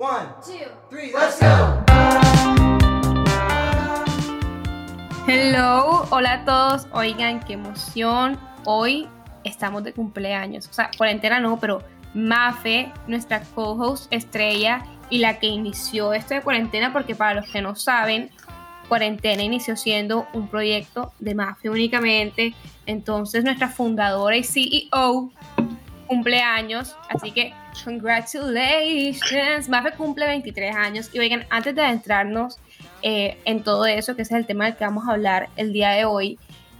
One, two, three, let's go. Hello, hola a todos. Oigan, qué emoción. Hoy estamos de cumpleaños. O sea, cuarentena no, pero Mafe, nuestra co-host estrella y la que inició esto de cuarentena, porque para los que no saben, cuarentena inició siendo un proyecto de Mafe únicamente. Entonces, nuestra fundadora y CEO cumpleaños, así que congratulations. Mafe cumple 23 años y oigan, antes de adentrarnos eh, en todo eso, que ese es el tema del que vamos a hablar el día de hoy,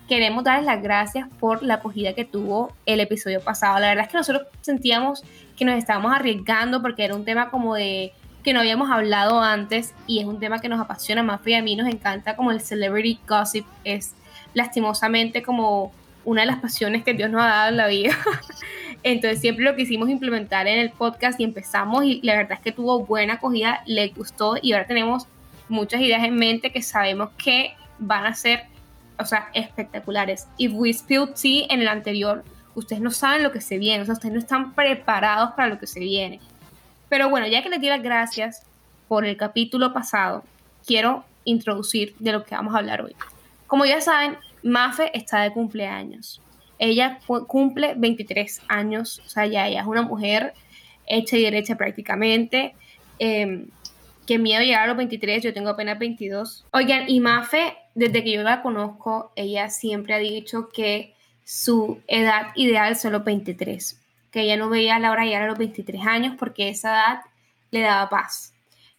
queremos darles las gracias por la acogida que tuvo el episodio pasado. La verdad es que nosotros sentíamos que nos estábamos arriesgando porque era un tema como de que no habíamos hablado antes y es un tema que nos apasiona más y a mí nos encanta como el celebrity gossip es lastimosamente como una de las pasiones que Dios nos ha dado en la vida. Entonces siempre lo quisimos implementar en el podcast y empezamos y la verdad es que tuvo buena acogida, le gustó y ahora tenemos muchas ideas en mente que sabemos que van a ser, o sea, espectaculares. If we spilled tea en el anterior, ustedes no saben lo que se viene, o sea, ustedes no están preparados para lo que se viene. Pero bueno, ya que les di las gracias por el capítulo pasado, quiero introducir de lo que vamos a hablar hoy. Como ya saben, Mafe está de cumpleaños. Ella cumple 23 años, o sea, ya ella es una mujer hecha y derecha prácticamente. Eh, qué miedo llegar a los 23, yo tengo apenas 22. Oigan, y Mafe, desde que yo la conozco, ella siempre ha dicho que su edad ideal son los 23, que ella no veía la hora de llegar a los 23 años porque esa edad le daba paz.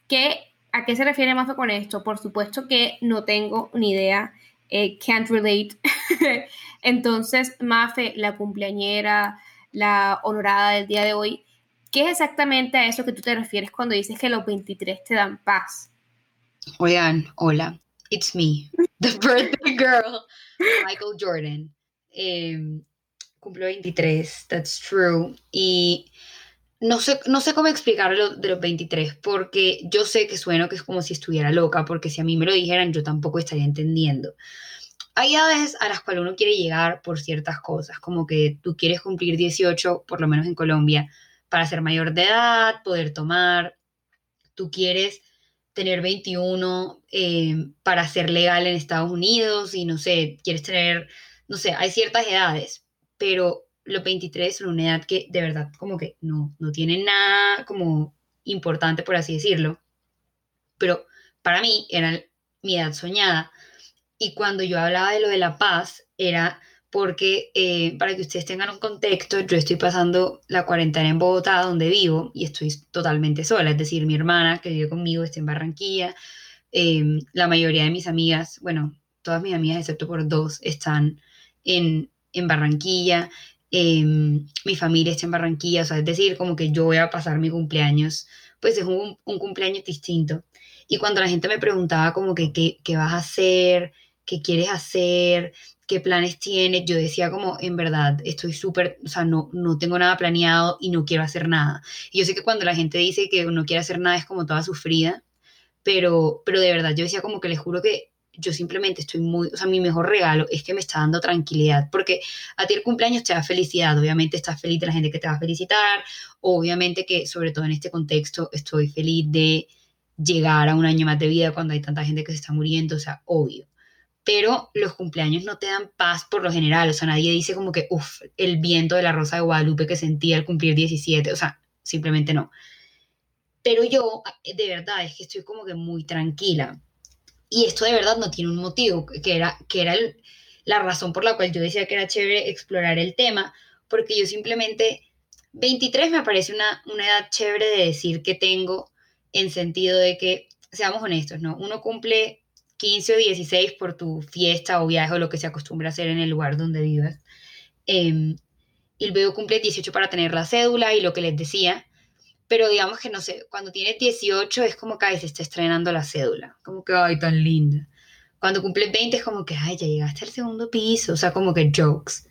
¿Qué, ¿A qué se refiere Mafe con esto? Por supuesto que no tengo ni idea, eh, can't relate. Entonces, Mafe, la cumpleañera, la honorada del día de hoy, ¿qué es exactamente a eso que tú te refieres cuando dices que los 23 te dan paz? Oigan, hola, it's me, the birthday girl, Michael Jordan. Eh, cumplo 23, that's true. Y no sé, no sé cómo explicarlo de los 23, porque yo sé que sueno que es como si estuviera loca, porque si a mí me lo dijeran, yo tampoco estaría entendiendo. Hay edades a las cuales uno quiere llegar por ciertas cosas, como que tú quieres cumplir 18, por lo menos en Colombia, para ser mayor de edad, poder tomar, tú quieres tener 21 eh, para ser legal en Estados Unidos y no sé, quieres tener, no sé, hay ciertas edades, pero los 23 son una edad que de verdad como que no, no tiene nada como importante, por así decirlo. Pero para mí era mi edad soñada. Y cuando yo hablaba de lo de la paz, era porque, eh, para que ustedes tengan un contexto, yo estoy pasando la cuarentena en Bogotá, donde vivo, y estoy totalmente sola. Es decir, mi hermana que vive conmigo está en Barranquilla. Em, la mayoría de mis amigas, bueno, todas mis amigas, excepto por dos, están en, en Barranquilla. Em, mi familia está en Barranquilla, o sea, es decir, como que yo voy a pasar mi cumpleaños, pues es un, un cumpleaños distinto. Y cuando la gente me preguntaba como que qué vas a hacer, qué quieres hacer, qué planes tienes, yo decía como, en verdad, estoy súper, o sea, no, no tengo nada planeado y no quiero hacer nada. Y yo sé que cuando la gente dice que no quiere hacer nada es como toda sufrida, pero, pero de verdad, yo decía como que les juro que yo simplemente estoy muy, o sea, mi mejor regalo es que me está dando tranquilidad, porque a ti el cumpleaños te da felicidad, obviamente estás feliz de la gente que te va a felicitar, obviamente que sobre todo en este contexto estoy feliz de llegar a un año más de vida cuando hay tanta gente que se está muriendo, o sea, obvio. Pero los cumpleaños no te dan paz por lo general, o sea, nadie dice como que, uff, el viento de la Rosa de Guadalupe que sentía al cumplir 17, o sea, simplemente no. Pero yo, de verdad, es que estoy como que muy tranquila y esto de verdad no tiene un motivo, que era, que era la razón por la cual yo decía que era chévere explorar el tema, porque yo simplemente, 23 me parece una, una edad chévere de decir que tengo en sentido de que, seamos honestos, ¿no? Uno cumple 15 o 16 por tu fiesta o viaje o lo que se acostumbra a hacer en el lugar donde vivas. Eh, y luego cumple 18 para tener la cédula y lo que les decía, pero digamos que no sé, cuando tienes 18 es como que ay, se está estrenando la cédula, como que ay, tan linda. Cuando cumples 20 es como que ay, ya llegaste al segundo piso, o sea, como que jokes.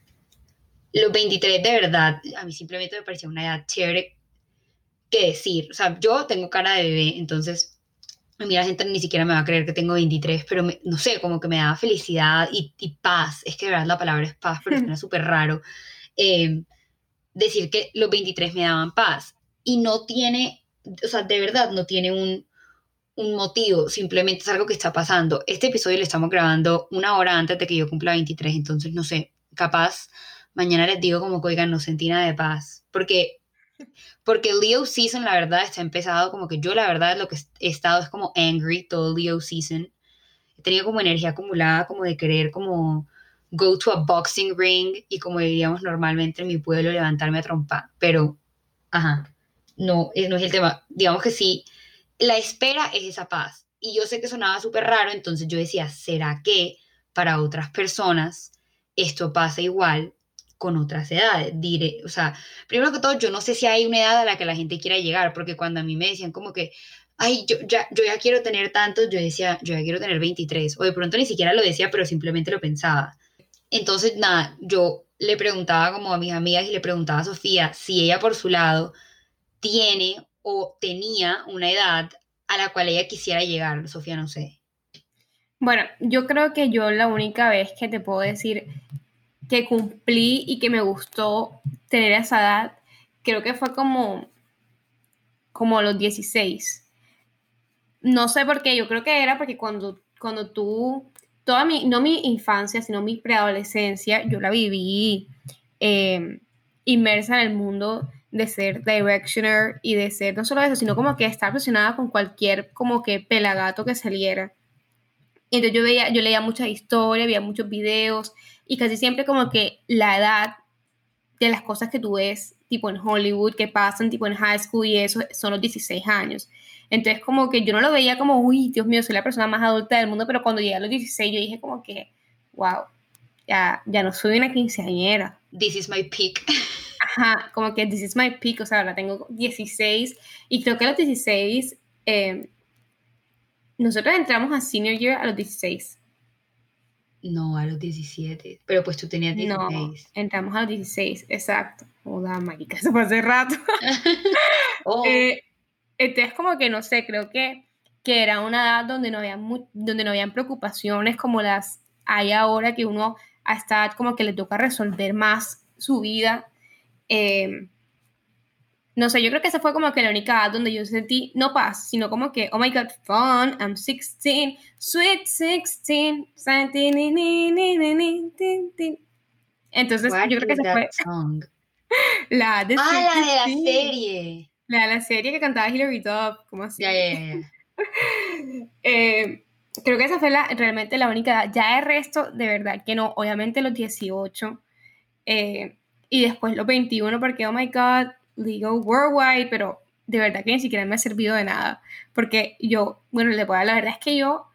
Los 23 de verdad, a mí simplemente me parecía una edad chévere que decir, o sea, yo tengo cara de bebé, entonces a mí la gente ni siquiera me va a creer que tengo 23, pero no sé, como que me daba felicidad y, y, paz, es que de verdad la palabra es paz, pero suena súper raro. Eh, decir que los 23 me daban paz y no tiene o sea, de verdad no tiene un, un motivo, simplemente es algo que está pasando. Este episodio lo estamos grabando una hora antes de que yo cumpla 23, entonces no sé, capaz mañana les digo como que, oigan, no sentí nada de paz, porque, porque Leo Season la verdad está empezado como que yo la verdad lo que he estado es como angry todo Leo Season. He tenido como energía acumulada como de querer como go to a boxing ring y como diríamos normalmente en mi pueblo levantarme a trompar, pero, ajá, no, no es el tema. Digamos que sí la espera es esa paz. Y yo sé que sonaba súper raro, entonces yo decía, ¿será que para otras personas esto pasa igual con otras edades? Diré, o sea, primero que todo, yo no sé si hay una edad a la que la gente quiera llegar, porque cuando a mí me decían como que, ay, yo ya, yo ya quiero tener tantos, yo decía, yo ya quiero tener 23, o de pronto ni siquiera lo decía, pero simplemente lo pensaba. Entonces, nada, yo le preguntaba como a mis amigas y le preguntaba a Sofía si ella por su lado tiene o tenía una edad a la cual ella quisiera llegar, Sofía, no sé. Bueno, yo creo que yo la única vez que te puedo decir que cumplí y que me gustó tener esa edad, creo que fue como, como los 16. No sé por qué, yo creo que era porque cuando, cuando tú, toda mi, no mi infancia, sino mi preadolescencia, yo la viví eh, inmersa en el mundo de ser directioner y de ser no solo eso, sino como que estar obsesionada con cualquier como que pelagato que saliera. Entonces yo veía, yo leía muchas historias, veía muchos videos y casi siempre como que la edad de las cosas que tú ves, tipo en Hollywood, que pasan tipo en high school y eso, son los 16 años. Entonces como que yo no lo veía como, uy, Dios mío, soy la persona más adulta del mundo, pero cuando llegué a los 16 yo dije como que, wow, ya, ya no soy una quinceañera. This is my peak. Ajá, como que this is my peak, o sea, ahora tengo 16 y creo que a los 16, eh, nosotros entramos a senior year a los 16. No, a los 17, pero pues tú tenías 16. No, entramos a los 16, exacto. Hola, marica, eso fue hace rato. oh. eh, entonces, como que no sé, creo que, que era una edad donde no, había donde no habían preocupaciones como las hay ahora que uno hasta como que le toca resolver más su vida Em, no sé, yo creo que esa fue como que la única edad donde yo sentí no paz, sino como que, oh my god, fun, I'm 16, sweet 16, entonces yo creo que esa fue la de ah, la de la serie. La de la serie que cantaba Hilary Duff, como así. Ya, ya, ya. Eh, creo que esa fue la, realmente la única edad. Ya el resto, de verdad que no. Obviamente los 18. Eh, y después los 21 porque, oh my god, legal worldwide, pero de verdad que ni siquiera me ha servido de nada. Porque yo, bueno, le puedo la verdad es que yo,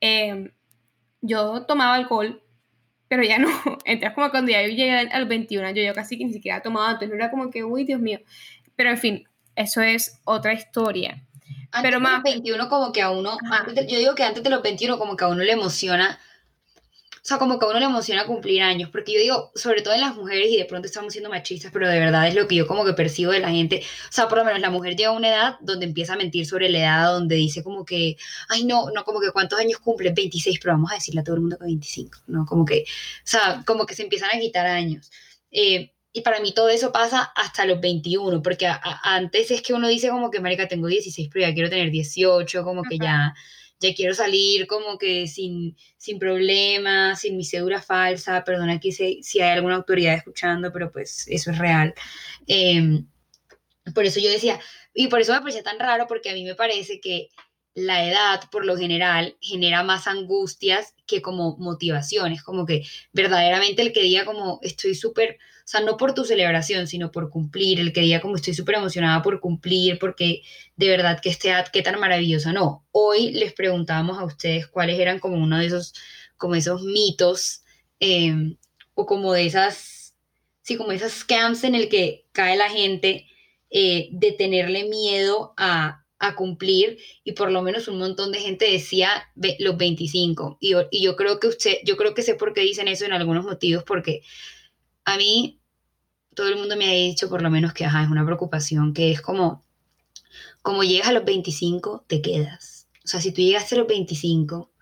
em, yo tomaba alcohol, pero ya no. Entonces, como cuando ya yo llegué a los 21, yo, yo casi que ni siquiera tomaba, entonces era como que, uy, Dios mío. Pero en fin, eso es otra historia. pero más. De los 21, como que a uno, yo digo que antes de los 21, como que a uno le emociona sea, como que a uno le emociona cumplir años, porque yo digo, sobre todo en las mujeres, y de pronto estamos siendo machistas, pero de verdad es lo que yo como que percibo de la gente, o sea, por lo menos la mujer llega a una edad donde empieza a mentir sobre la edad, donde dice como que, ay, no, no, como que cuántos años cumple, 26, pero vamos a decirle a todo el mundo que 25, ¿no? Como que, o sea, como que se empiezan a quitar años. Eh, y para mí todo eso pasa hasta los 21, porque antes es que uno dice como que, marica, tengo 16, pero ya quiero tener 18, como que ya ya quiero salir como que sin, sin problemas, sin mi cédula falsa, perdona que si, si hay alguna autoridad escuchando, pero pues eso es real. Em, por eso yo decía, y por eso me parecía tan raro, porque a mí me parece que la edad, por lo general, genera más angustias que como motivaciones, como que verdaderamente el que diga como estoy súper, o sea, no por tu celebración, sino por cumplir, el que diga como estoy súper emocionada por cumplir, porque de verdad que este edad, qué tan maravillosa, no. Hoy les preguntábamos a ustedes cuáles eran como uno de esos, como esos mitos, em, o como de esas, sí, como esas scams en el que cae la gente eh, de tenerle miedo a a cumplir y por lo menos un montón de gente decía los 25 y, y, yo creo que usted, yo creo que sé por qué dicen eso en algunos motivos porque a mí todo el mundo me ha dicho por lo menos que ajá, es una preocupación que es como como llegas a los 25 te quedas. O sea si tú llegaste a los 25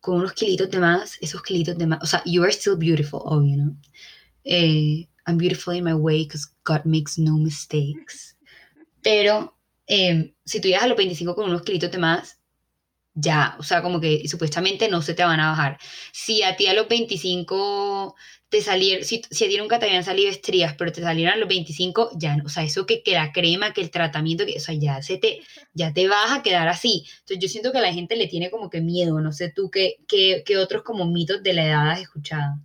con unos kilitos de más esos kilitos de más o sea you are still beautiful obvio ¿no? Eh, I'm beautiful in my way because God makes no mistakes. Pero em, si tú llegas a los 25 con unos kilitos de más, ya, o sea, como que supuestamente no se te van a bajar. Si a ti a los 25 te salieron, si, si a ti nunca te habían salido estrías, pero te salieron a los 25, ya, o sea, eso que, que la crema, que el tratamiento, que, o sea, ya se te, ya te vas a quedar así. Entonces yo siento que a la gente le tiene como que miedo, no sé tú, ¿qué, qué, qué otros como mitos de la edad has escuchado?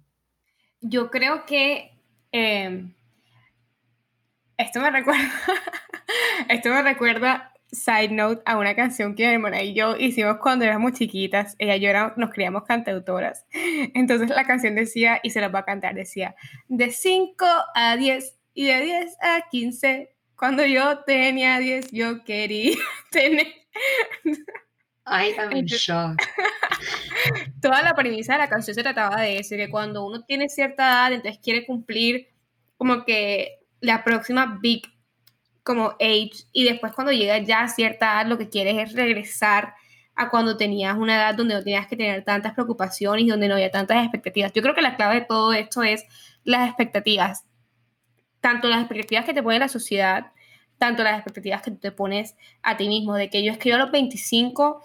Yo creo que em, esto me recuerda, esto me recuerda side note a una canción que mi hermana y yo hicimos cuando éramos chiquitas. Ella y yo nos criamos cantautoras. Entonces la canción decía, y se la va a cantar, decía, de 5 a 10 y de 10 a 15. Cuando yo tenía 10, yo quería tener... I am in shock. Toda la premisa de la canción se trataba de eso, que cuando uno tiene cierta edad, entonces quiere cumplir como que la próxima big como age y después cuando llega ya a cierta edad lo que quieres es regresar a cuando tenías una edad donde no tenías que tener tantas preocupaciones y donde no había tantas expectativas. Yo creo que la clave de todo esto es las expectativas, tanto las expectativas que te pone la sociedad, tanto las expectativas que te pones a ti mismo, de que yo es que yo a los 25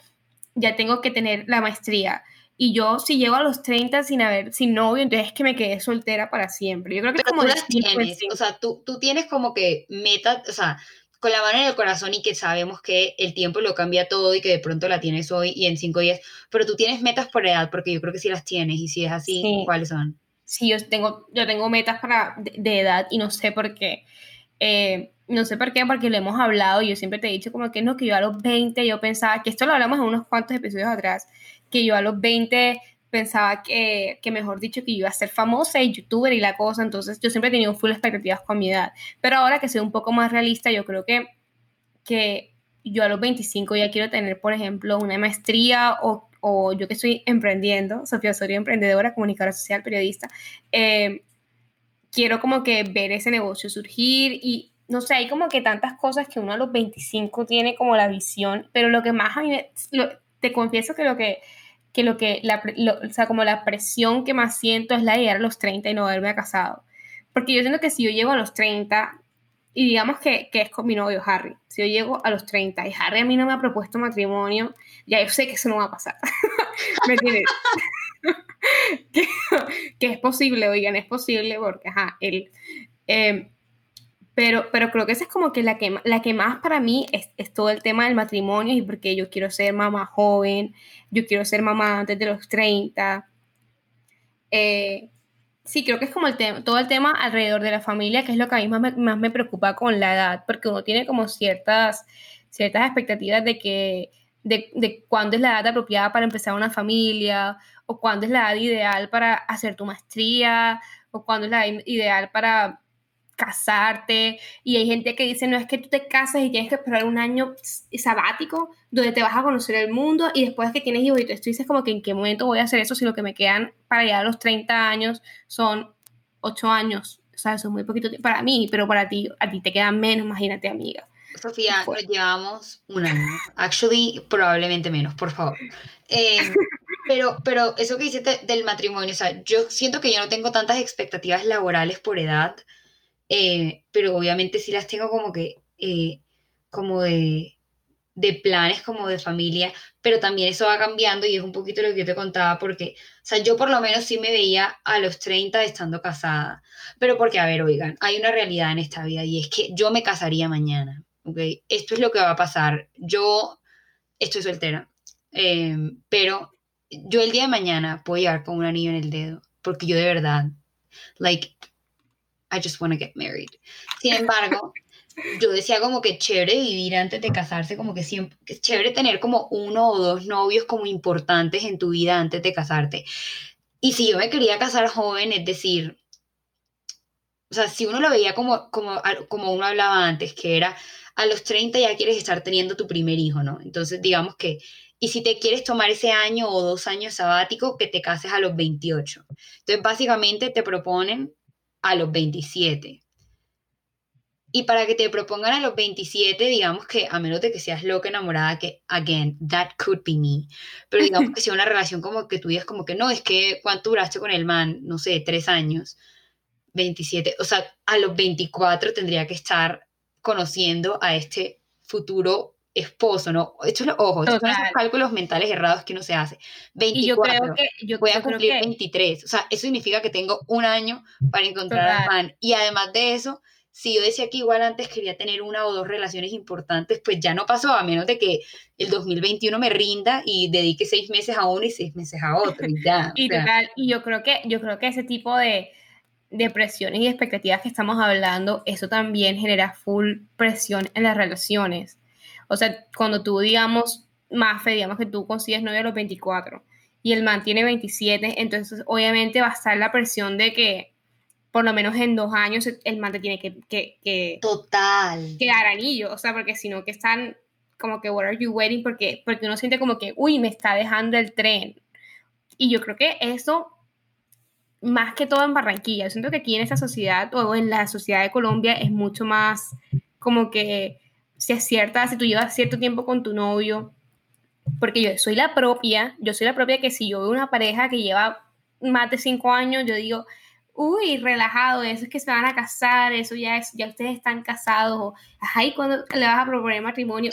ya tengo que tener la maestría, y yo si llego a los 30 sin haber sin novio, entonces es que me quedé soltera para siempre. Yo creo que como tú las tienes, o sea, tú, tú tienes como que metas, o sea, con la mano en el corazón y que sabemos que el tiempo lo cambia todo y que de pronto la tienes hoy y en cinco días, pero tú tienes metas por edad, porque yo creo que sí las tienes y si es así, ¿cuáles son? Sí, yo tengo, yo tengo metas para, de, edad y no sé por qué. Eh, no sé por qué, porque lo hemos hablado, yo siempre te he dicho como que no, que yo a los 20 yo pensaba, que esto lo hablamos en unos cuantos episodios atrás, que yo a los 20 pensaba que, que, mejor dicho, que iba a ser famosa y youtuber y la cosa, entonces yo siempre he tenido full expectativas con mi edad, pero ahora que soy un poco más realista, yo creo que, que yo a los 25 ya quiero tener, por ejemplo, una maestría o, o yo que estoy emprendiendo, Sofía soy emprendedora, comunicadora social, periodista, eh, quiero como que ver ese negocio surgir y no sé, hay como que tantas cosas que uno a los 25 tiene como la visión, pero lo que más a mí, te confieso que lo que que lo que, la, o sea, como la presión que más siento es la de llegar a los 30 y no haberme casado. Porque yo siento que si yo llego a los 30, y digamos que, que, es con mi novio Harry, si yo llego a los 30 y Harry a mí no me ha propuesto matrimonio, ya yo sé que eso no va a pasar. ¿Me entiendes? que, es posible, oigan, es posible porque, ajá, él... Eh, pero, pero creo que esa es como que la que, la que más para mí es, es, todo el tema del matrimonio y porque yo quiero ser mamá joven, yo quiero ser mamá antes de los 30. Eh, sí, creo que es como el todo el tema alrededor de la familia, que es lo que a mí más me, más me preocupa con la edad, porque uno tiene como ciertas, ciertas expectativas de que de, de cuándo es la edad apropiada para empezar una familia, o cuándo es la edad ideal para hacer tu maestría, o cuándo es la edad ideal para casarte y hay gente que dice, no es que tú te casas y tienes que esperar un año sabático donde te vas a conocer el mundo y después que tienes hijos y tú dices como que en qué momento voy a hacer eso si lo que me quedan para llegar a los 30 años son 8 años. O sea, eso es muy poquito para mí, pero para ti, a ti te quedan menos, imagínate amiga. Sofía, nos llevamos un año. Actually, probablemente menos, por favor. Em, pero, pero eso que dices del matrimonio, o sea, yo siento que yo no tengo tantas expectativas laborales por edad. Eh, pero obviamente sí las tengo como que, eh, como de, de planes, como de familia, pero también eso va cambiando y es un poquito lo que yo te contaba, porque, o sea, yo por lo menos sí me veía a los 30 estando casada, pero porque, a ver, oigan, hay una realidad en esta vida y es que yo me casaría mañana, ¿ok? Esto es lo que va a pasar, yo estoy soltera, eh, pero yo el día de mañana puedo llegar con un anillo en el dedo, porque yo de verdad, like, I just want to get married. Sin embargo, yo decía como que chévere vivir antes de casarse, como que siempre, que chévere tener como uno o dos novios como importantes en tu vida antes de casarte. Y si yo me quería casar joven, es decir, o sea, si uno lo veía como, como, como uno hablaba antes, que era a los 30 ya quieres estar teniendo tu primer hijo, ¿no? Entonces, digamos que, y si te quieres tomar ese año o dos años sabático, que te cases a los 28. Entonces, básicamente te proponen a los 27. Y para que te propongan a los 27, digamos que a menos de que seas loca enamorada, que, again, that could be me, pero digamos que sea una relación como que tú digas como que no, es que cuánto duraste con el man, no sé, tres años, 27, o sea, a los 24 tendría que estar conociendo a este futuro esposo, ¿no? Esto es, ojo, estos son esos cálculos mentales errados que uno se hace. 24, y yo creo que yo, voy a cumplir 23, o sea, eso significa que tengo un año para encontrar al man. Y además de eso, si yo decía que igual antes quería tener una o dos relaciones importantes, pues ya no pasó, a menos de que el 2021 me rinda y dedique seis meses a uno y seis meses a otro, y ya. y, total, y yo creo que, yo creo que ese tipo de, de presiones y expectativas que estamos hablando, eso también genera full presión en las relaciones. O sea, cuando tú, digamos, más fe, digamos que tú consigues novio a los 24 y el man tiene 27, entonces obviamente va a estar la presión de que por lo menos en dos años el man te tiene que, que, que Total. que dar anillo, o sea, porque si no que están como que, what are you waiting? Porque, porque uno siente como que, uy, me está dejando el tren. Y yo creo que eso, más que todo en Barranquilla, yo siento que aquí en esta sociedad o en la sociedad de Colombia es mucho más como que si es cierta, si tú llevas cierto tiempo con tu novio, porque yo soy la propia, yo soy la propia que si yo veo una pareja que lleva más de cinco años, yo digo, uy, relajado, eso es que se van a casar, eso ya es, ya ustedes están casados, o, ajá, ¿y cuando le vas a proponer matrimonio?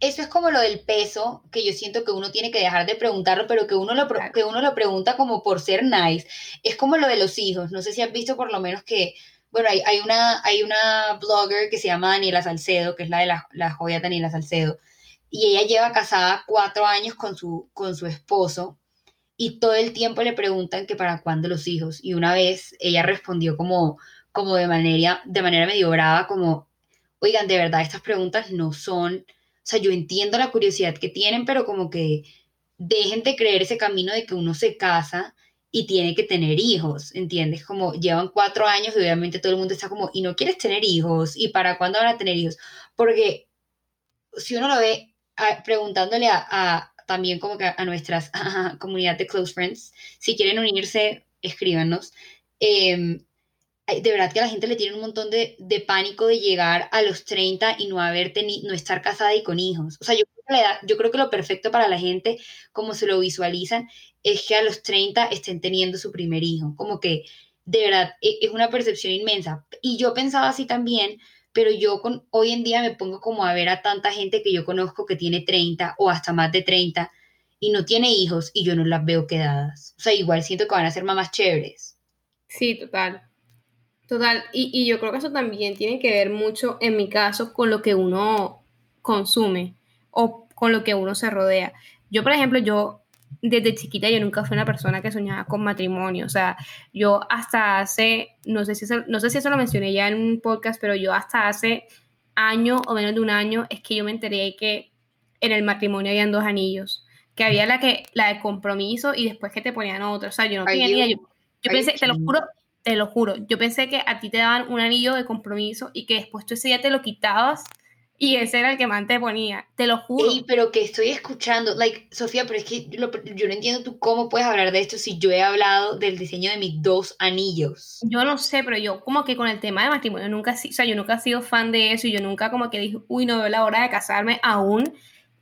eso, es como lo del peso, que yo siento que uno tiene que dejar de preguntarlo, pero que uno, lo, que uno lo pregunta como por ser nice. Es como lo de los hijos, no sé si has visto por lo menos que bueno, hay, una, hay una blogger que se llama Daniela Salcedo, que es la de la, la joya Daniela Salcedo, y ella lleva casada cuatro años con su, con su esposo, y todo el tiempo le preguntan que para cuándo los hijos, y una vez ella respondió como, como de, manera, de manera medio brava, como, oigan, de verdad, estas preguntas no son, o sea, yo entiendo la curiosidad que tienen, pero como que dejen de creer ese camino de que uno se casa y tiene que tener hijos, ¿entiendes? Como llevan cuatro años y obviamente todo el mundo está como, ¿y no quieres tener hijos? ¿Y para cuándo van a tener hijos? Porque si uno lo ve preguntándole a, también como que a, nuestras comunidad de close friends, si quieren unirse, escríbanos. Em, de verdad que a la gente le tiene un montón de, de, pánico de llegar a los 30 y no haber tenido, no estar casada y con hijos. O sea, yo yo creo que lo perfecto para la gente, como se lo visualizan, es que a los 30 estén teniendo su primer hijo. Como que de verdad e, es una percepción inmensa. Y yo pensaba así también, pero yo con, hoy en día me pongo como a ver a tanta gente que yo conozco que tiene 30 o hasta más de 30 y no tiene hijos y yo no las veo quedadas. O sea, igual siento que van a ser mamás chéveres. Sí, total. Total. Y yo creo que eso también tiene que ver mucho, en mi caso, con lo que uno consume o con lo que uno se rodea. Yo, por ejemplo, yo desde chiquita yo nunca fui una persona que soñaba con matrimonio, o sea, yo hasta hace, no sé si eso, no sé si eso lo mencioné ya en un podcast, pero yo hasta hace año o menos de un año es que yo me enteré que en el matrimonio habían dos anillos, que había la que la de compromiso y después que te ponían otro, o sea, yo no tenía ni idea, yo, yo pensé, te lo juro, te lo juro, yo pensé que a ti te daban un anillo de compromiso y que después tú ese día te lo quitabas y ese era el que más te ponía, te lo juro. Ey, pero que estoy escuchando, like, Sofía, pero es que yo no entiendo tú cómo puedes hablar de esto si yo he hablado del diseño de mis dos anillos. Yo no sé, pero yo como que con el tema de matrimonio nunca, o sea, yo nunca he sido fan de eso y yo nunca como que dije, uy, no veo la hora de casarme aún,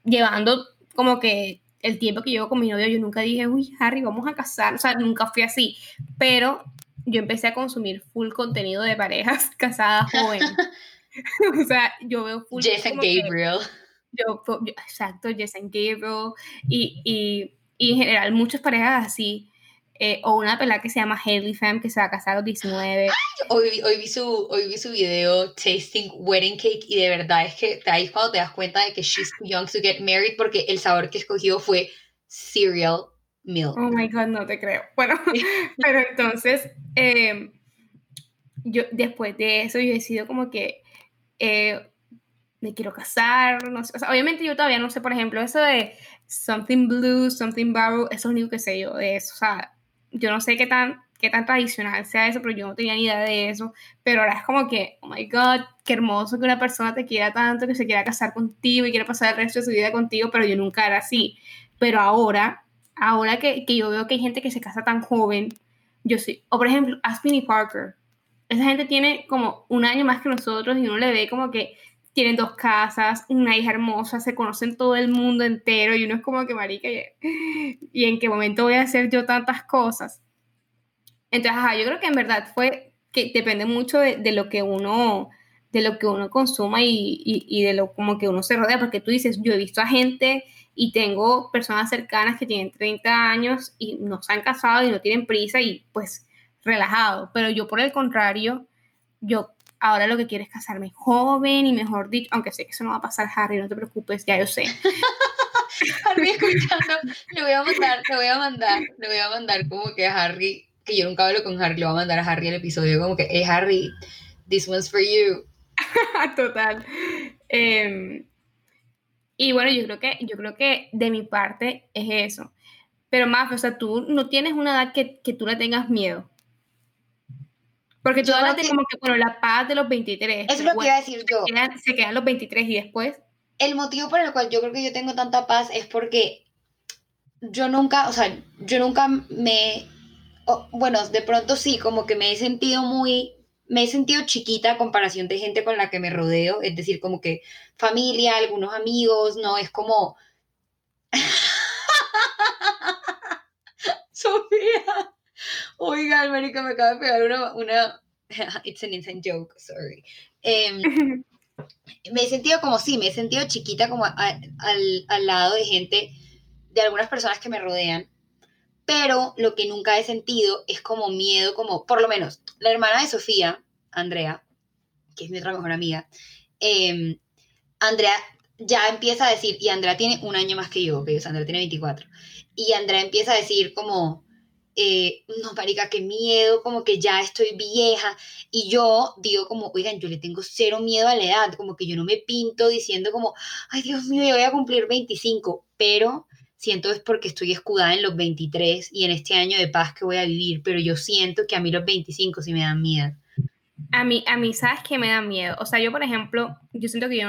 llevando como que el tiempo que llevo con mi novio, yo nunca dije, uy, Harry, vamos a casar, o sea, nunca fui así, pero yo empecé a consumir full contenido de parejas casadas jóvenes. o sea, yo veo full. Jess Gabriel. yo, exacto, Jess Gabriel. Y, y, y, en general, muchas parejas así. Eh, o una pelada que se llama Haley Fam, que se va a casar a los 19. Hoy, hoy, vi su, hoy vi su video Tasting Wedding Cake y de verdad es que ahí es cuando te das cuenta de que she's too young to get married porque el sabor que escogió fue cereal milk. Oh my god, no te creo. Bueno, pero entonces, eh, yo después de eso, yo he decidido como que eh, me quiero casar, no sé, obviamente yo todavía no sé, por ejemplo, eso de something blue, something barrow, eso es lo único que sé yo de eso, o sea, yo no sé qué tan, qué tan tradicional sea eso, pero yo no tenía ni idea de eso, pero ahora es como que, oh my god, qué hermoso que una persona te quiera tanto, que se quiera casar contigo y quiera pasar el resto de su vida contigo, pero yo nunca era así, pero ahora, ahora que, que yo veo que hay gente que se casa tan joven, yo sí, o por ejemplo, Aspini Parker, esa gente tiene como un año más que nosotros y uno le ve como que tienen dos casas, una hija hermosa, se conocen todo el mundo entero y uno es como que marica, y en qué momento voy a hacer yo tantas cosas. Entonces, ajá, yo creo que en verdad fue que depende mucho de, lo que uno de lo que uno consuma y, y, de lo como que uno se rodea, porque tú dices, yo he visto a gente y tengo personas cercanas que tienen 30 años y no se han casado y no tienen prisa y pues relajado, pero yo por el contrario, yo ahora lo que quiero es casarme joven y mejor dicho, aunque sé que eso no va a pasar, Harry, no te preocupes, ya yo sé. Harry escuchando, le voy a mandar, le voy a mandar, le voy a mandar como que a Harry, que yo nunca hablo con Harry, le voy a mandar a Harry el episodio como que, hey Harry, this one's for you. Total. Em, y bueno, yo creo que, yo creo que de mi parte es eso. Pero más, o sea, tú no tienes una edad que, que tú le tengas miedo. Porque tú hablas de como que, bueno, la paz de los 23. Eso es lo que iba a decir yo. Se quedan, los 23 y después. El motivo por el cual yo creo que yo tengo tanta paz es porque yo nunca, o sea, yo nunca me. bueno, de pronto sí, como que me he sentido muy me he sentido chiquita a comparación de gente con la que me rodeo, es decir, como que familia, algunos amigos, no, es como... Sofía, oiga, América, me acaba de pegar una, una... It's an insane joke, sorry. Em, me he sentido como sí, me he sentido chiquita como al, al lado de gente, de algunas personas que me rodean, pero lo que nunca he sentido es como miedo, como por lo menos la hermana de Sofía, Andrea, que es mi otra mejor amiga, em, Andrea ya empieza a decir, y Andrea tiene un año más que yo, que Andrea tiene 24, y Andrea empieza a decir como, eh, no, marica, qué miedo, como que ya estoy vieja, y yo digo como, oigan, yo le tengo cero miedo a la edad, como que yo no me pinto diciendo como, ay Dios mío, yo voy a cumplir 25, pero siento es porque estoy escudada en los 23 y en este año de paz que voy a vivir, pero yo siento que a mí los 25 sí me dan miedo. A mí, a mí, ¿sabes qué me da miedo? O sea, yo, por ejemplo, yo siento que yo,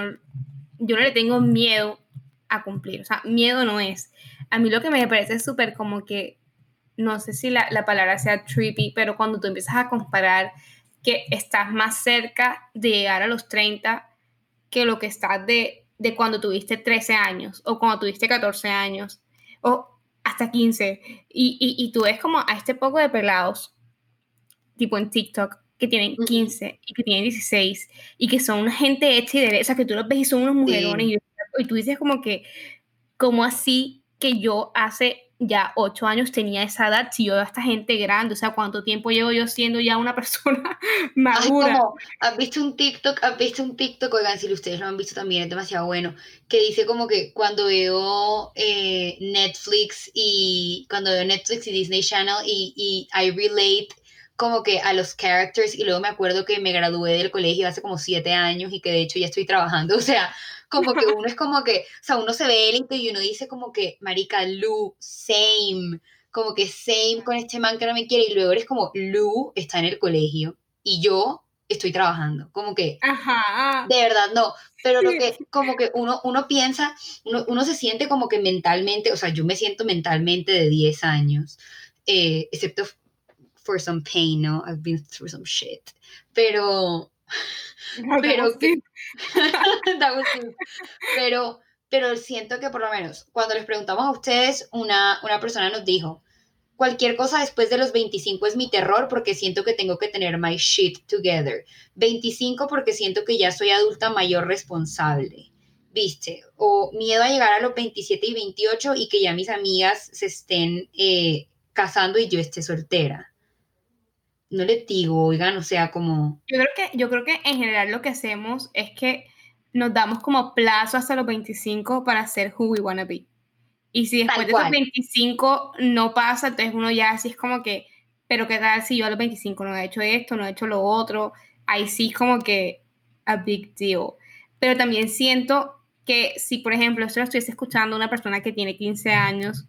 yo no le tengo miedo a cumplir. O sea, miedo no es. A mí lo que me parece súper como que, no sé si la, la palabra sea trippy, pero cuando tú empiezas a comparar que estás más cerca de llegar a los 30 que lo que estás de de cuando tuviste 13 años o cuando tuviste 14 años o hasta 15 y, y, tú ves como a este poco de pelados tipo en TikTok que tienen 15 y que tienen 16 y que son una gente hecha y derecha, que tú los ves y son unos mujerones y, y, tú dices como que, como así que yo hace ya ocho años tenía esa edad, si yo veo a esta gente grande, o sea, ¿cuánto tiempo llevo yo siendo ya una persona madura? ¿Has visto un TikTok? ¿Has visto un TikTok? Oigan, si ustedes lo han visto también, es demasiado bueno, que dice como que cuando veo eh, Netflix y cuando veo Netflix y Disney Channel y, y I relate como que a los characters y luego me acuerdo que me gradué del colegio hace como siete años y que de hecho ya estoy trabajando, o sea, como que uno es como que, o sea, uno se ve élite y uno dice como que, marica, Lu, same, como que same con este man que no me quiere y luego eres como, Lu está en el colegio y yo estoy trabajando, como que, Ajá. de verdad, no, pero lo que, como que uno, uno piensa, uno, uno se siente como que mentalmente, o sea, yo me siento mentalmente de 10 años, eh, excepto for some pain, ¿no? I've been through some shit, pero pero, pero, pero siento que por lo menos cuando les preguntamos a ustedes, una, una persona nos dijo, cualquier cosa después de los 25 es mi terror porque siento que tengo que tener my shit together. 25 porque siento que ya soy adulta mayor responsable. ¿Viste? O miedo a llegar a los 27 y 28 y que ya mis amigas se estén eh, casando y yo esté soltera no le digo, oigan, o sea, como... Yo creo que, yo creo que en general lo que hacemos es que nos damos como plazo hasta los 25 para ser who we wanna be. Y si después de los 25 no pasa, entonces uno ya así es como que, pero qué tal si yo a los 25 no he hecho esto, no he hecho lo otro, ahí sí es como que a big deal. Pero también siento que si, por ejemplo, esto lo estuviese escuchando una persona que tiene 15 años,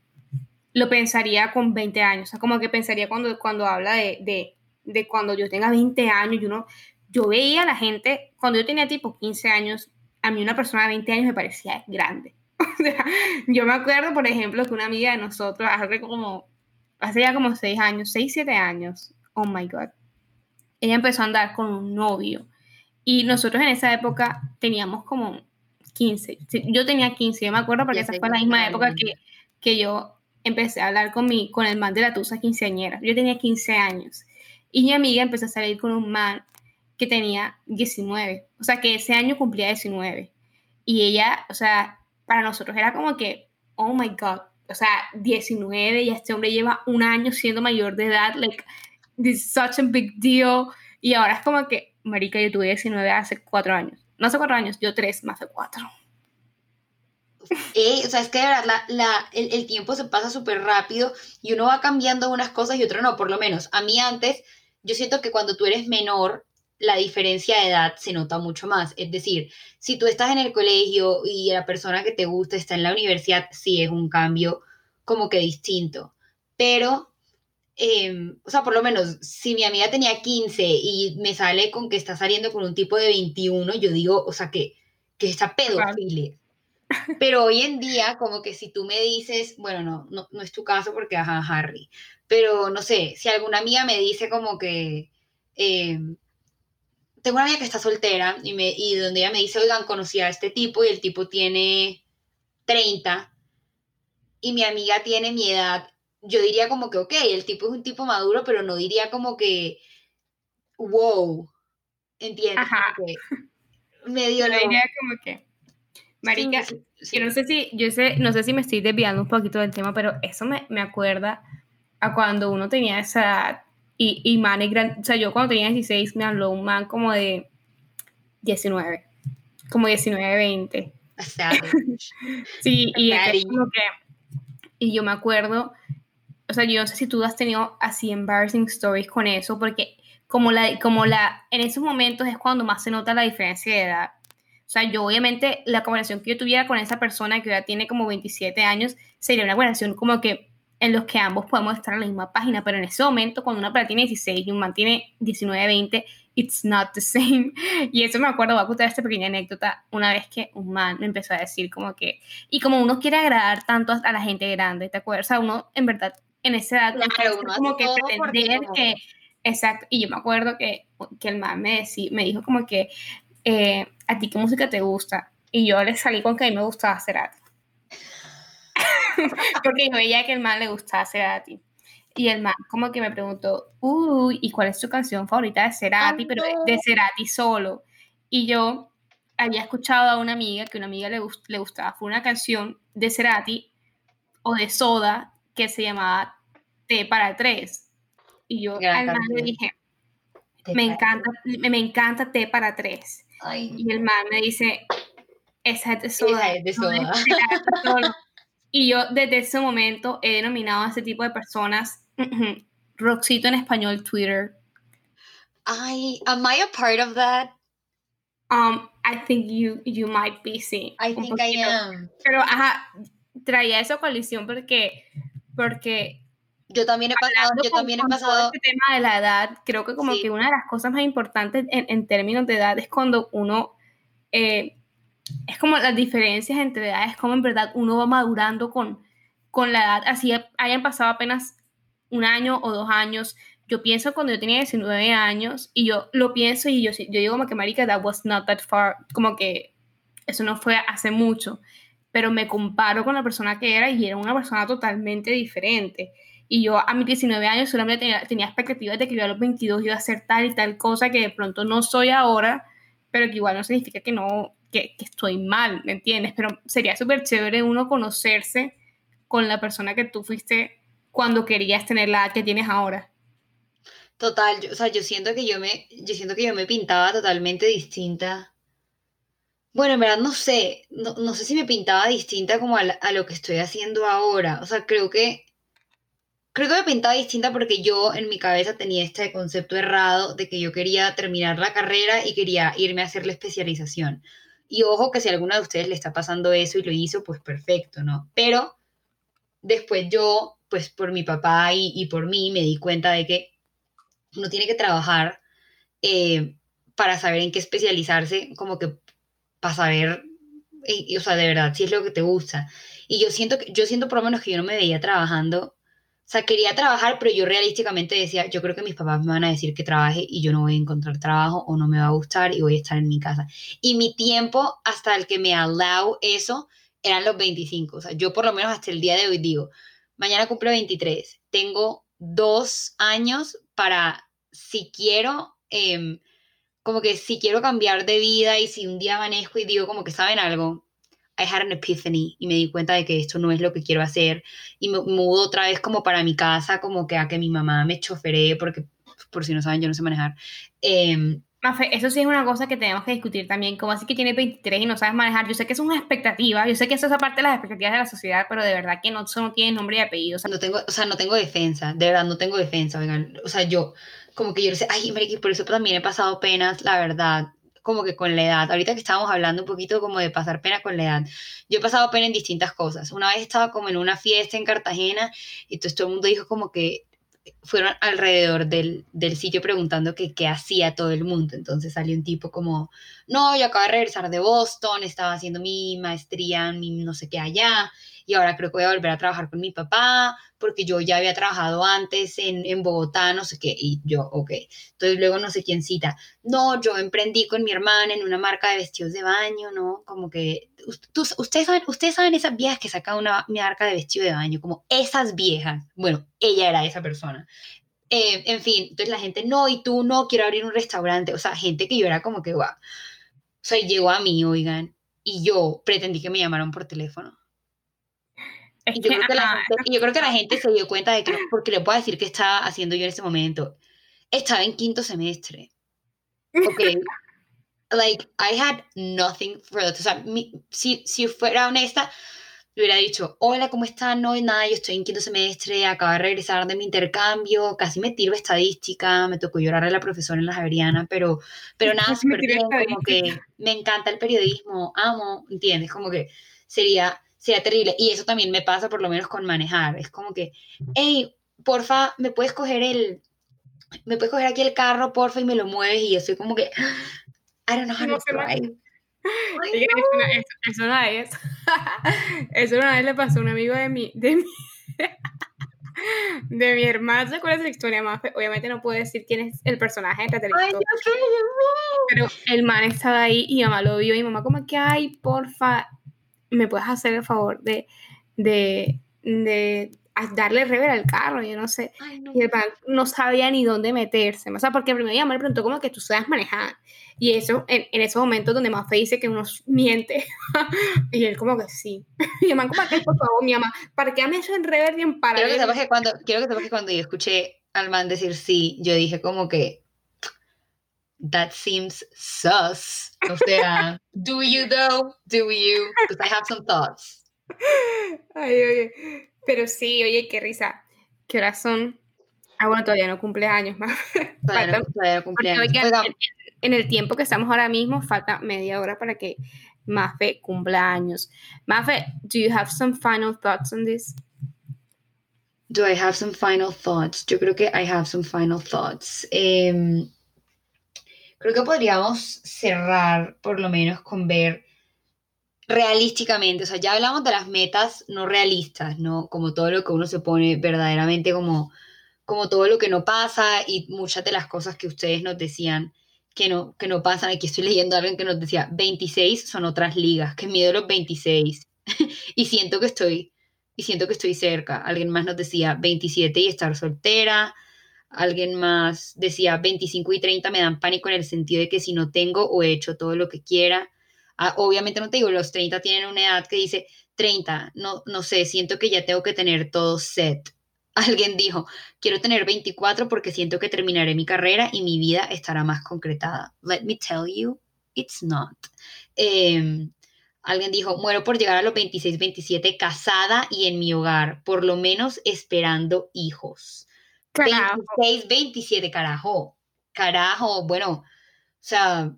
lo pensaría con 20 años, o sea, como que pensaría cuando, cuando habla de de cuando yo tenga 20 años, yo, no, yo veía a la gente, cuando yo tenía tipo 15 años, a mí una persona de 20 años me parecía grande. O sea, yo me acuerdo, por ejemplo, que una amiga de nosotros, hace como, hace ya como 6 años, 6, 7 años, oh my God, ella empezó a andar con un novio. Y nosotros en esa época teníamos como 15. Yo tenía 15, yo me acuerdo porque esa fue la misma época que, que yo empecé a hablar con, mi, con el man de la tusa quinceañera. Yo tenía 15 años. Y mi amiga empezó a salir con un man que tenía 19, o sea, que ese año cumplía 19. Y ella, o sea, para nosotros era como que, oh my God, o sea, 19 y este hombre lleva un año siendo mayor de edad, like, this is such a big deal. Y ahora es como que, marica, yo tuve 19 hace cuatro años. No hace cuatro años, yo tres más de cuatro. o sea, es que de verdad la, la, el, el, tiempo se pasa súper rápido y uno va cambiando unas cosas y otras no, por lo menos. A mí antes, yo siento que cuando tú eres menor, la diferencia de edad se nota mucho más. Es decir, si tú estás en el colegio y la persona que te gusta está en la universidad, sí es un cambio como que distinto. Pero, eh, o sea, por lo menos, si mi amiga tenía 15 y me sale con que está saliendo con un tipo de 21, yo digo, o sea, que, que está pedofilia. Pero hoy en día, como que si tú me dices, bueno, no, no, no es tu caso porque, ajá, Harry, pero no sé, si alguna amiga me dice como que... Eh, tengo una amiga que está soltera y, me, y donde ella me dice, oigan, conocí a este tipo y el tipo tiene 30 y mi amiga tiene mi edad, yo diría como que, ok, el tipo es un tipo maduro, pero no diría como que, wow, ¿entiendes? Ajá. medio lo... diría como que, marica, sí, sí. yo no sé si, yo sé, no sé si me estoy desviando un poquito del tema, pero eso me, me acuerda a cuando uno tenía esa edad y, y man o sea, yo cuando tenía 16 me habló un man como de 19, como 19, 20. sí, y, como que, y yo me acuerdo, o sea, yo no sé si tú has tenido así embarrassing stories con eso, porque como la, como la, en esos momentos es cuando más se nota la diferencia de edad. O sea, yo obviamente la conversación que yo tuviera con esa persona que ya tiene como 27 años sería una conversación como que en los que ambos podemos estar en la misma página, pero en ese momento, cuando una persona tiene 16 y un man tiene 19, 20, it's not the same. Y eso me acuerdo, voy a contar esta pequeña anécdota, una vez que un man me empezó a decir como que, y como uno quiere agradar tanto a la gente grande, ¿te acuerdas? O sea, uno en verdad en esa edad claro, uno como que pretender que, exacto, y yo me acuerdo que, que el man me, decí, me dijo como que, eh, ¿a ti qué música te gusta? Y yo le salí con que a mí me gustaba hacer arte porque yo veía que el man le gustaba Cerati. Y el man como que me preguntó, uy, ¿y cuál es tu canción favorita de Cerati? Pero de Cerati solo. Y yo había escuchado a una amiga que una amiga le, le gustaba, fue una canción de Cerati o de Soda que se llamaba T para tres. Y yo al man le dije, me encanta, me, me, encanta T para tres. Ay. Y el man me dice, esa es de Soda. Esa es de Soda. Y yo desde ese momento he denominado a ese tipo de personas Roxito en español Twitter. I am I a part of that? Um, I think you you might be sí. I think poquito. I am. Pero ajá, traía esa colisión porque porque yo también he pasado, yo también he pasado este tema de la edad, creo que como sí. que una de las cosas más importantes en, en términos de edad es cuando uno eh, es como las diferencias entre edades, como en verdad uno va madurando con, con la edad, así hayan pasado apenas un año o dos años. Yo pienso cuando yo tenía 19 años y yo lo pienso y yo, yo digo como que, marica, that was not that far, como que eso no fue hace mucho, pero me comparo con la persona que era y era una persona totalmente diferente. Y yo a mis 19 años solamente tenía, tenía expectativas de que yo a los 22 iba a hacer tal y tal cosa que de pronto no soy ahora, pero que igual no significa que no, que, que estoy mal, ¿me entiendes? Pero sería súper chévere uno conocerse con la persona que tú fuiste cuando querías tener la edad que tienes ahora. Total, yo, o sea, yo siento que yo me, yo siento que yo me pintaba totalmente distinta. Bueno, en verdad no sé, no, no sé si me pintaba distinta como a, la, a, lo que estoy haciendo ahora. O sea, creo que, creo que me pintaba distinta porque yo en mi cabeza tenía este concepto errado de que yo quería terminar la carrera y quería irme a hacer la especialización. Y ojo que si a alguna de ustedes le está pasando eso y lo hizo, pues perfecto, ¿no? Pero después yo, pues por mi papá y, y por mí, me di cuenta de que uno tiene que trabajar eh, para saber en qué especializarse, como que para saber, y, o sea, de verdad, si es lo que te gusta. Y yo siento, yo siento por lo menos que yo no me veía trabajando o sea, quería trabajar, pero yo realísticamente decía, yo creo que mis papás me van a decir que trabaje y yo no voy a encontrar trabajo o no me va a gustar y voy a estar en mi casa. Y mi tiempo hasta el que me allow eso eran los 25. O sea, yo por lo menos hasta el día de hoy digo, mañana cumplo 23. Tengo dos años para, si quiero, eh, como que si quiero cambiar de vida y si un día amanezco y digo como que saben algo, I had an epiphany y me di cuenta de que esto no es lo que quiero hacer y me mudo otra vez como para mi casa, como que a que mi mamá me choferee, porque por si no saben yo no sé manejar. Eh, Mafe, eso sí es una cosa que tenemos que discutir también, como así que tienes 23 y no sabes manejar, yo sé que es una expectativa, yo sé que eso es aparte de las expectativas de la sociedad, pero de verdad que no, eso no tiene nombre y apellido. O sea, no tengo, o sea, no tengo defensa, de verdad no tengo defensa, vengan, o sea, yo, como que yo sé, ay, Marique, por eso también he pasado penas, la verdad, como que con la edad, ahorita que estábamos hablando un poquito como de pasar pena con la edad, yo he pasado pena en distintas cosas, una vez estaba como en una fiesta en Cartagena y entonces todo el mundo dijo como que fueron alrededor del, del sitio preguntando que qué hacía todo el mundo. Entonces salió un tipo como, no, yo acabo de regresar de Boston, estaba haciendo mi maestría, mi no sé qué allá, y ahora creo que voy a volver a trabajar con mi papá, porque yo ya había trabajado antes en, en Bogotá, no sé qué, y yo, ok. Entonces luego no sé quién cita, no, yo emprendí con mi hermana en una marca de vestidos de baño, ¿no? Como que, ustedes, saben, ustedes saben esas viejas que sacan una marca de vestido de baño, como esas viejas, bueno, ella era esa persona. Eh, en fin, entonces la gente, no, y tú no, quiero abrir un restaurante, o sea, gente que yo era como que, guau. O sea, llegó a mí, oigan, y yo pretendí que me llamaron por teléfono yo, creo que la gente, yo creo que la gente se dio cuenta de que, porque le puedo decir que estaba haciendo yo en ese momento. Estaba en quinto semestre. Ok. like, I had nothing for that. O sea, si, si fuera honesta, le hubiera dicho, hola, ¿cómo están? No, nada, yo estoy en quinto semestre, acabo de regresar de mi intercambio, casi me tiro estadística, me tocó llorar a la profesora en la Javeriana, pero, pero nada, súper bien, como que me encanta el periodismo, amo, ¿entiendes? Como que sería sería terrible. Y eso también me pasa por lo menos con manejar. Es como que, hey, porfa, ¿me puedes coger el, me puedes coger aquí el carro, porfa, y me lo mueves? Y yo soy como que, I don't know how to drive. Eso, una vez, eso una vez le pasó a un amigo de mi, de mi, de mi hermano. ¿Te acuerdas de la historia más? Obviamente no puedo decir quién es el personaje de la historia. Pero el man estaba ahí y mamá lo vio y mamá como que, ay, porfa, me puedes hacer el favor de, de, de darle rever al carro, yo no sé. Y el pan no sabía ni dónde meterse. O sea, porque primero ella me preguntó como que tú sabes manejar. Y eso, en, en esos momentos donde Mafe dice que uno miente. y él como que sí. y mi mamá como que, por favor, mi mamá, parqueame eso en rever y en paralelo. Quiero que sepas que cuando, quiero que sepas que cuando yo escuché al man decir sí, yo dije como que, that seems sus. O sea, do you though? Do you? Because I have some thoughts. Ay, oye. Pero sí, oye, qué risa. ¿Qué horas son? Ah, bueno, todavía no cumple años más. Todavía, no, todavía cumple años. en, el tiempo que estamos ahora mismo, falta media hora para que Mafe cumpla años. Mafe, do you have some final thoughts on this? Do I have some final thoughts? Yo creo que I have some final thoughts. Eh, creo que podríamos cerrar por lo menos con ver realísticamente, o sea, ya hablamos de las metas no realistas, ¿no? Como todo lo que uno se pone verdaderamente como, como todo lo que no pasa y muchas de las cosas que ustedes nos decían que no, que no pasan. Aquí estoy leyendo a alguien que nos decía, 26 son otras ligas, que miedo los 26. y siento que estoy, y siento que estoy cerca. Alguien más nos decía 27 y estar soltera. Alguien más decía 25 y 30 me dan pánico en el sentido de que si no tengo o he hecho todo lo que quiera. Ah, obviamente no te digo, los 30 tienen una edad que dice 30, no, no sé, siento que ya tengo que tener todo set. Alguien dijo, quiero tener 24 porque siento que terminaré mi carrera y mi vida estará más concretada. Let me tell you, it's not. Em, alguien dijo, muero por llegar a los 26, 27 casada y en mi hogar, por lo menos esperando hijos. 26, 27, carajo. Carajo, bueno, o sea,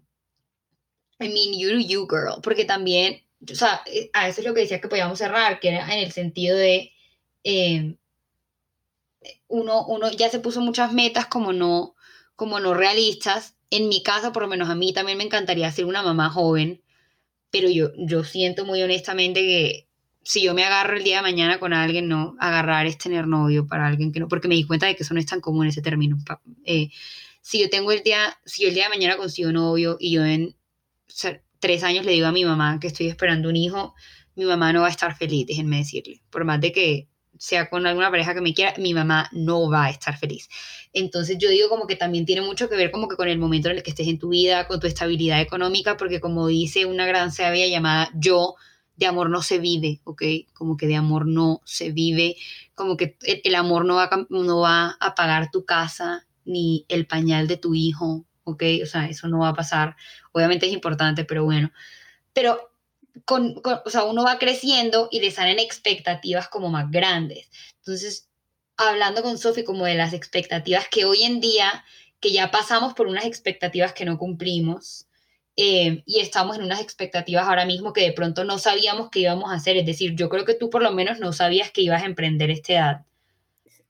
I mean, you do you, girl. Porque también, o sea, eh, a eso es lo que decía que podíamos cerrar, que era en el sentido de. Em, uno, uno ya se puso muchas metas como no, como no realistas. En mi caso, por lo menos a mí también me encantaría ser una mamá joven, pero yo, yo siento muy honestamente que si yo me agarro el día de mañana con alguien, no, agarrar es tener novio para alguien que no, porque me di cuenta de que eso no es tan común ese término. Eh, si yo tengo el día, si yo el día de mañana consigo novio y yo en tres años le digo a mi mamá que estoy esperando un hijo, mi mamá no va a estar feliz, déjenme decirle. Por más de que sea con alguna pareja que me quiera, mi mamá no va a estar feliz. Entonces yo digo como que también tiene mucho que ver como que con el momento en el que estés en tu vida, con tu estabilidad económica, porque como dice una gran sabia llamada yo, de amor no se vive, ¿ok? Como que de amor no se vive, como que el, amor no va, no va a pagar tu casa ni el pañal de tu hijo, ¿ok? O sea, eso no va a pasar. Obviamente es importante, pero bueno. Pero con, o sea, uno va creciendo y le salen expectativas como más grandes. Entonces, hablando con Sofi como de las expectativas que hoy en día, que ya pasamos por unas expectativas que no cumplimos, eh, y estamos en unas expectativas ahora mismo que de pronto no sabíamos que íbamos a hacer. Es decir, yo creo que tú por lo menos no sabías que ibas a emprender esta edad.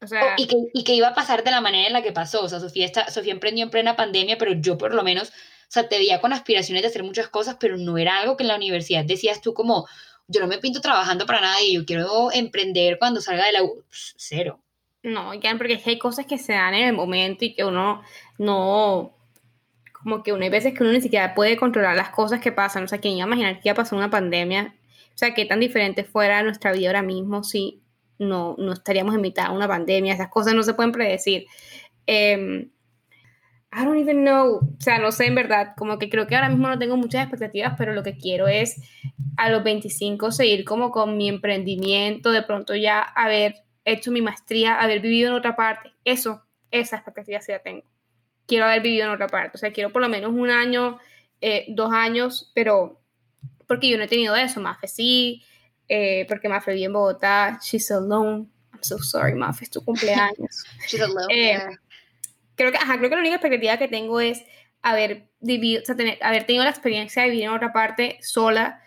O sea, y, que, y, que, iba a pasar de la manera en la que pasó. O sea, Sofía, está, Sofía emprendió en plena pandemia, pero yo por lo menos, o sea, te veía con aspiraciones de hacer muchas cosas, pero no era algo que en la universidad decías tú como, yo no me pinto trabajando para nada y yo quiero emprender cuando salga de la U. Cero. No, porque hay cosas que se dan en el momento y que uno no, como que uno hay veces que uno ni siquiera puede controlar las cosas que pasan. O sea, ¿quién iba a imaginar que iba a pasar una pandemia? O sea, qué tan diferente fuera nuestra vida ahora mismo si no, no estaríamos en mitad de una pandemia. Esas cosas no se pueden predecir. Eh, I don't even know. O sea, no sé en verdad. Como que creo que ahora mismo no tengo muchas expectativas, pero lo que quiero es a los 25 seguir como con mi emprendimiento, de pronto ya haber hecho mi maestría, haber vivido en otra parte. Eso, esa expectativa sí la tengo quiero haber vivido en otra parte. O sea, quiero por lo menos un año, eh, dos años, pero porque yo no he tenido eso. Mafe sí, eh, porque Mafe vive en Bogotá. She's alone. I'm so sorry, Mafe, es tu cumpleaños. She's alone. Eh, creo, que, ajá, creo que la única expectativa que tengo es haber vivido, o sea, tener, haber tenido la experiencia de vivir en otra parte sola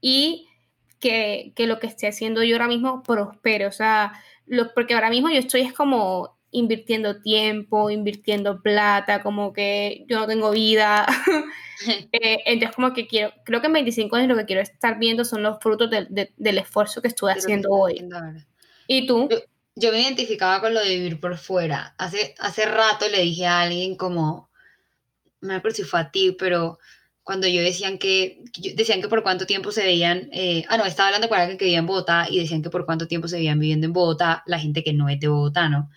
y que, que, lo que esté haciendo yo ahora mismo prospere. O sea, lo, porque ahora mismo yo estoy es como invirtiendo tiempo, invirtiendo plata, como que yo no tengo vida. Eh, entonces, como que quiero, creo que en 25 años lo que quiero estar viendo son los frutos del esfuerzo que estuve haciendo hoy. ¿Y tú? Yo, me identificaba con lo de vivir por fuera. Hace, hace rato le dije a alguien como, me acuerdo si fue a ti, pero cuando yo decían que, decían que por cuánto tiempo se veían, eh, ah, no, estaba hablando con alguien que vivía en Bogotá y decían que por cuánto tiempo se veían viviendo en Bogotá la gente que no es de Bogotá, ¿no?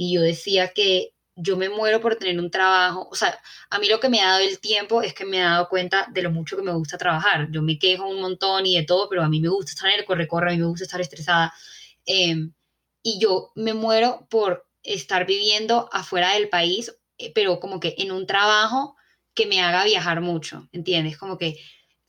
Y yo decía que yo me muero por tener un trabajo, o sea, a mí lo que me ha dado el tiempo es que me he dado cuenta de lo mucho que me gusta trabajar. Yo me quejo un montón y de todo, pero a mí me gusta estar en el corre-corre, a mí me gusta estar estresada. Em, y yo me muero por estar viviendo afuera del país, eh, pero como que en un trabajo que me haga viajar mucho, ¿entiendes? Como que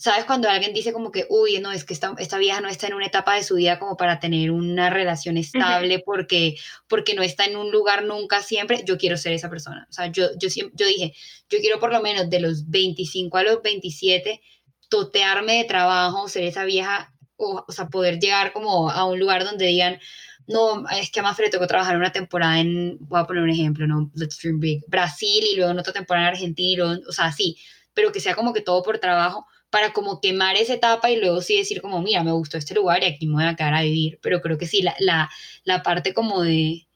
¿Sabes cuando alguien dice como que, uy, no, es que esta, esta vieja no está en una etapa de su vida como para tener una relación estable porque, porque no está en un lugar nunca siempre? Yo quiero ser esa persona. O sea, yo, yo, yo dije, yo quiero por lo menos de los 25 a los 27 totearme de trabajo, ser esa vieja, o, o sea, poder llegar como a un lugar donde digan, no, es que a más le tocó trabajar una temporada en, voy a poner un ejemplo, ¿no? Let's dream big, Brasil y luego en otra temporada en Argentina, o sea, sí, pero que sea como que todo por trabajo para como quemar esa etapa y luego sí decir como, mira, me gustó este lugar y aquí me voy a quedar a vivir. Pero creo que sí, la, la, la parte como de,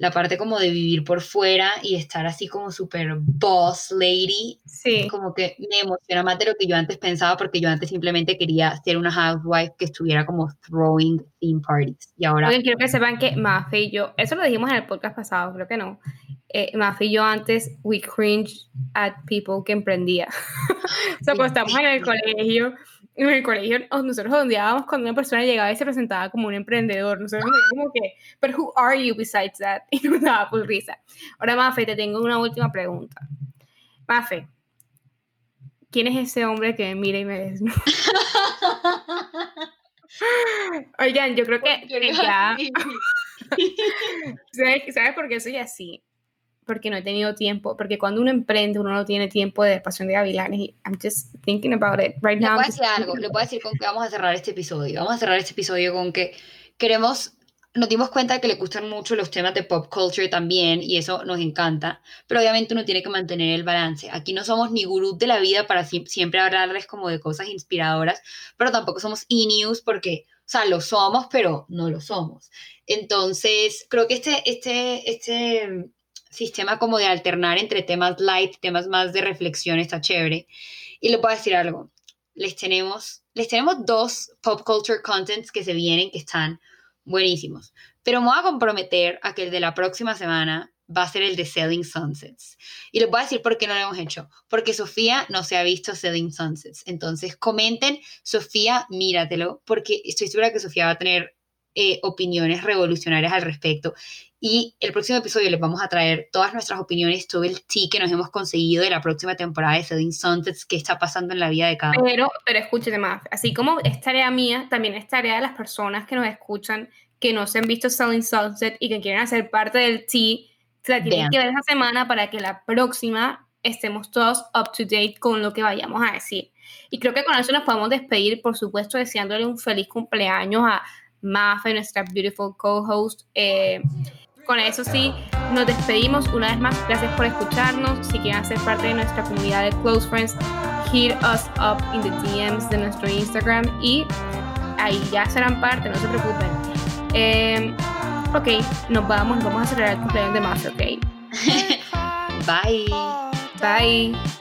la parte como de vivir por fuera y estar así como súper boss lady, sí. como que me emociona más de lo que yo antes pensaba porque yo antes simplemente quería ser una housewife que estuviera como throwing theme parties y ahora... quiero que sepan que Mafe y yo, eso lo dijimos en el podcast pasado, creo que no, eh, Mafe y yo antes, we cringe at people que emprendía. o sea, cuando estamos en el colegio, en el colegio nosotros odiábamos cuando una persona llegaba y se presentaba como un emprendedor. Nosotros nos como que, pero who are you besides that? Y nos daba por risa. Ahora, Mafe, te tengo una última pregunta. Mafe, ¿quién es ese hombre que me mira y me desnuda? Oigan, yo creo que, ya... ¿Sabes, ¿Sabes por qué soy así? Porque no he tenido tiempo, porque cuando uno emprende uno no tiene tiempo de pasión de gavilanes y I'm just thinking about it right now. Le puedo decir algo, le puedo decir con que vamos a cerrar este episodio. Vamos a cerrar este episodio con que queremos nos dimos cuenta de que le gustan mucho los temas de pop culture también y eso nos encanta, pero obviamente uno tiene que mantener el balance. Aquí no somos ni gurús de la vida para siempre hablarles como de cosas inspiradoras, pero tampoco somos e-news porque, o sea, lo somos, pero no lo somos. Entonces, creo que este, este, este sistema como de alternar entre temas light, temas más de reflexión, está chévere. Y le puedo decir algo, les tenemos, les tenemos dos pop culture contents que se vienen, que están buenísimos. Pero me voy a comprometer a que el de la próxima semana va a ser el de Selling Sunsets. Y les voy a decir por qué no lo hemos hecho. Porque Sofía no se ha visto Selling Sunsets. Entonces comenten, Sofía, míratelo, porque estoy segura que Sofía va a tener eh, opiniones revolucionarias al respecto. Y el próximo episodio les vamos a traer todas nuestras opiniones, todo el tea que nos hemos conseguido de la próxima temporada de Selling Sunsets, qué está pasando en la vida de cada uno. Pero, pero escúchate más, así como es tarea mía, también es tarea de las personas que nos escuchan, que no se han visto Selling Sunset y que quieren hacer parte del tea la tienen que ver esa semana para que la próxima estemos todos up to date con lo que vayamos a decir. Y creo que con eso nos podemos despedir, por supuesto, deseándole un feliz cumpleaños a Mafe, nuestra beautiful co-host. Eh, con eso sí, nos despedimos una vez más. Gracias por escucharnos. Si quieren ser parte de nuestra comunidad de close friends, hit us up in the DMs de nuestro Instagram y ahí ya serán parte, no se preocupen. Eh, Ok, nos vamos, vamos a celebrar el cumpleaños de Mafe, ok. Bye. Bye.